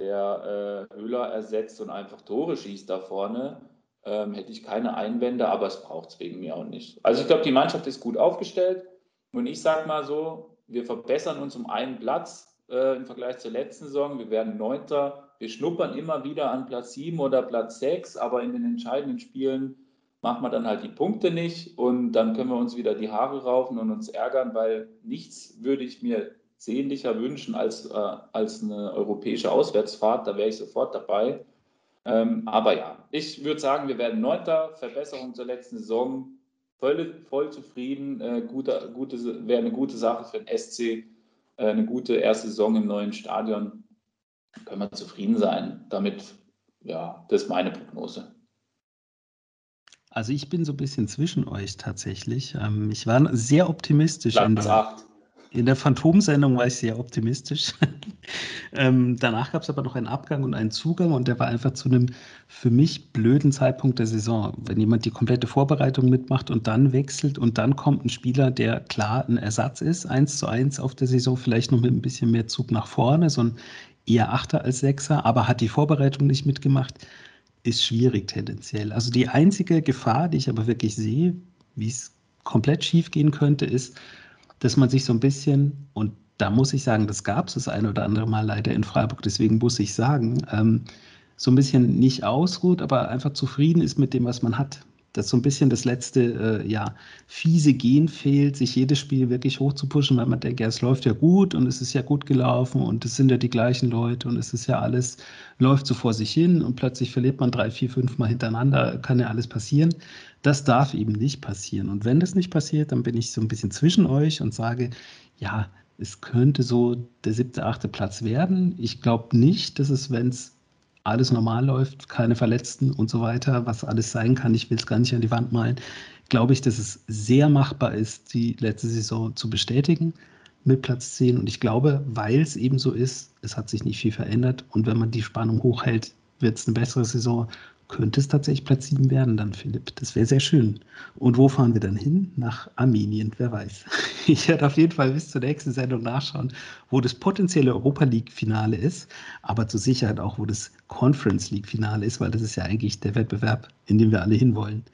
der äh, Höhler ersetzt und einfach Tore schießt da vorne ähm, hätte ich keine Einwände, aber es braucht es wegen mir auch nicht. Also ich glaube, die Mannschaft ist gut aufgestellt und ich sage mal so, wir verbessern uns um einen Platz äh, im Vergleich zur letzten Saison. Wir werden Neunter. Wir schnuppern immer wieder an Platz 7 oder Platz 6, aber in den entscheidenden Spielen machen wir dann halt die Punkte nicht und dann können wir uns wieder die Haare raufen und uns ärgern, weil nichts würde ich mir sehnlicher wünschen als, äh, als eine europäische Auswärtsfahrt. Da wäre ich sofort dabei. Ähm, aber ja, ich würde sagen, wir werden Neunter, Verbesserung zur letzten Saison, voll, voll zufrieden, äh, gute, gute, wäre eine gute Sache für den SC, äh, eine gute erste Saison im neuen Stadion. Können wir zufrieden sein. Damit, ja, das ist meine Prognose. Also ich bin so ein bisschen zwischen euch tatsächlich. Ähm, ich war sehr optimistisch. Platz 8. In der Phantomsendung war ich sehr optimistisch. ähm, danach gab es aber noch einen Abgang und einen Zugang und der war einfach zu einem für mich blöden Zeitpunkt der Saison. Wenn jemand die komplette Vorbereitung mitmacht und dann wechselt und dann kommt ein Spieler, der klar ein Ersatz ist, eins zu eins auf der Saison, vielleicht noch mit ein bisschen mehr Zug nach vorne, so ein eher Achter als Sechser, aber hat die Vorbereitung nicht mitgemacht, ist schwierig tendenziell. Also die einzige Gefahr, die ich aber wirklich sehe, wie es komplett schief gehen könnte, ist, dass man sich so ein bisschen, und da muss ich sagen, das gab es das eine oder andere Mal leider in Freiburg, deswegen muss ich sagen, ähm, so ein bisschen nicht ausruht, aber einfach zufrieden ist mit dem, was man hat. Dass so ein bisschen das letzte, äh, ja, fiese Gen fehlt, sich jedes Spiel wirklich hoch zu pushen, weil man denkt, ja, es läuft ja gut und es ist ja gut gelaufen und es sind ja die gleichen Leute und es ist ja alles, läuft so vor sich hin und plötzlich verliert man drei, vier, fünf Mal hintereinander, kann ja alles passieren. Das darf eben nicht passieren. Und wenn das nicht passiert, dann bin ich so ein bisschen zwischen euch und sage, ja, es könnte so der siebte, achte Platz werden. Ich glaube nicht, dass es, wenn es alles normal läuft, keine Verletzten und so weiter, was alles sein kann, ich will es gar nicht an die Wand malen, glaube ich, dass es sehr machbar ist, die letzte Saison zu bestätigen mit Platz 10. Und ich glaube, weil es eben so ist, es hat sich nicht viel verändert. Und wenn man die Spannung hochhält, wird es eine bessere Saison könnte es tatsächlich Platz 7 werden dann, Philipp. Das wäre sehr schön. Und wo fahren wir dann hin? Nach Armenien, wer weiß. Ich werde auf jeden Fall bis zur nächsten Sendung nachschauen, wo das potenzielle Europa League-Finale ist, aber zur Sicherheit auch, wo das Conference League-Finale ist, weil das ist ja eigentlich der Wettbewerb, in dem wir alle hinwollen.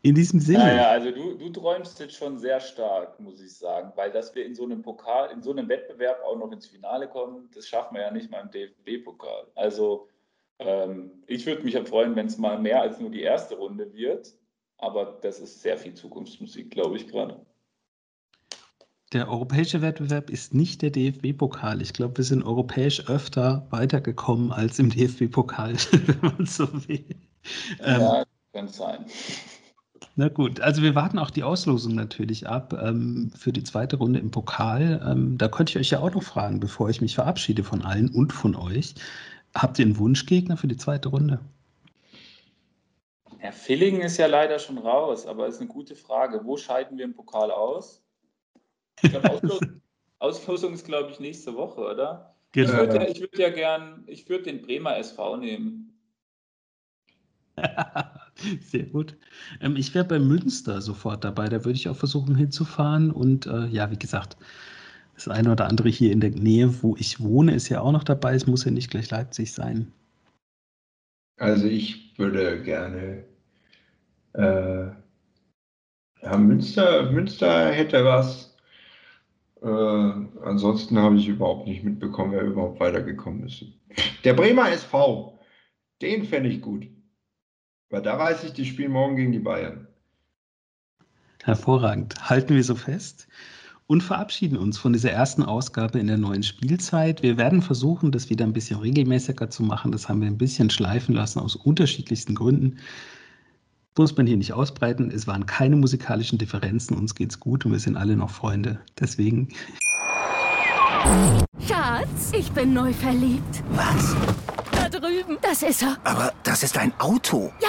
In diesem Sinne. Naja, also du, du träumst jetzt schon sehr stark, muss ich sagen, weil dass wir in so einem Pokal, in so einem Wettbewerb auch noch ins Finale kommen, das schaffen wir ja nicht mal im DFB-Pokal. Also ähm, ich würde mich ja freuen, wenn es mal mehr als nur die erste Runde wird. Aber das ist sehr viel Zukunftsmusik, glaube ich gerade. Der europäische Wettbewerb ist nicht der DFB-Pokal. Ich glaube, wir sind europäisch öfter weitergekommen als im DFB-Pokal, wenn man so will. Ähm, ja, kann sein. Na gut, also wir warten auch die Auslosung natürlich ab ähm, für die zweite Runde im Pokal. Ähm, da könnte ich euch ja auch noch fragen, bevor ich mich verabschiede von allen und von euch. Habt ihr einen Wunschgegner für die zweite Runde? Ja, Villingen ist ja leider schon raus, aber ist eine gute Frage. Wo scheiden wir im Pokal aus? Ich glaube, Auslosung, Auslosung ist, glaube ich, nächste Woche, oder? Genau. Ich würde ja, ich würd ja gern, ich würde den Bremer SV nehmen. Sehr gut. Ähm, ich wäre bei Münster sofort dabei. Da würde ich auch versuchen hinzufahren. Und äh, ja, wie gesagt, das eine oder andere hier in der Nähe, wo ich wohne, ist ja auch noch dabei. Es muss ja nicht gleich Leipzig sein. Also ich würde gerne äh, ja, Münster, Münster hätte was. Äh, ansonsten habe ich überhaupt nicht mitbekommen, wer überhaupt weitergekommen ist. Der Bremer SV, den fände ich gut. Weil da weiß ich, die spielen morgen gegen die Bayern. Hervorragend. Halten wir so fest und verabschieden uns von dieser ersten Ausgabe in der neuen Spielzeit. Wir werden versuchen, das wieder ein bisschen regelmäßiger zu machen. Das haben wir ein bisschen schleifen lassen aus unterschiedlichsten Gründen. Muss man hier nicht ausbreiten. Es waren keine musikalischen Differenzen. Uns geht's gut und wir sind alle noch Freunde. Deswegen. Schatz, ich bin neu verliebt. Was? Da drüben. Das ist er. Aber das ist ein Auto. Ja,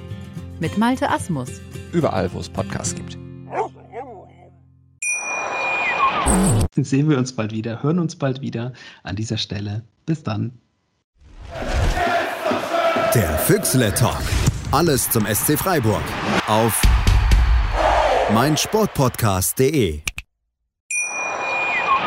Mit Malte Asmus. Überall, wo es Podcasts gibt. Sehen wir uns bald wieder, hören uns bald wieder an dieser Stelle. Bis dann. Der Füchsle Talk. Alles zum SC Freiburg. Auf meinsportpodcast.de.